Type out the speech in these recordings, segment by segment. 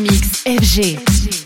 Mix FG.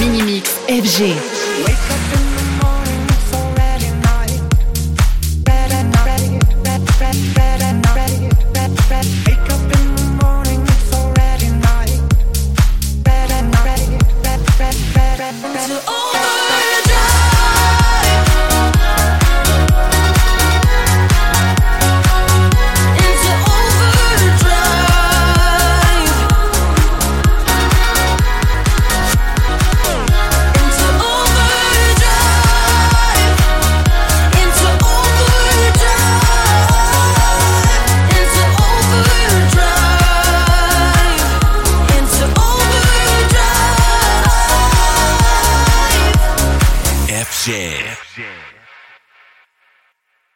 Mini-Mix FG. FG. FJ.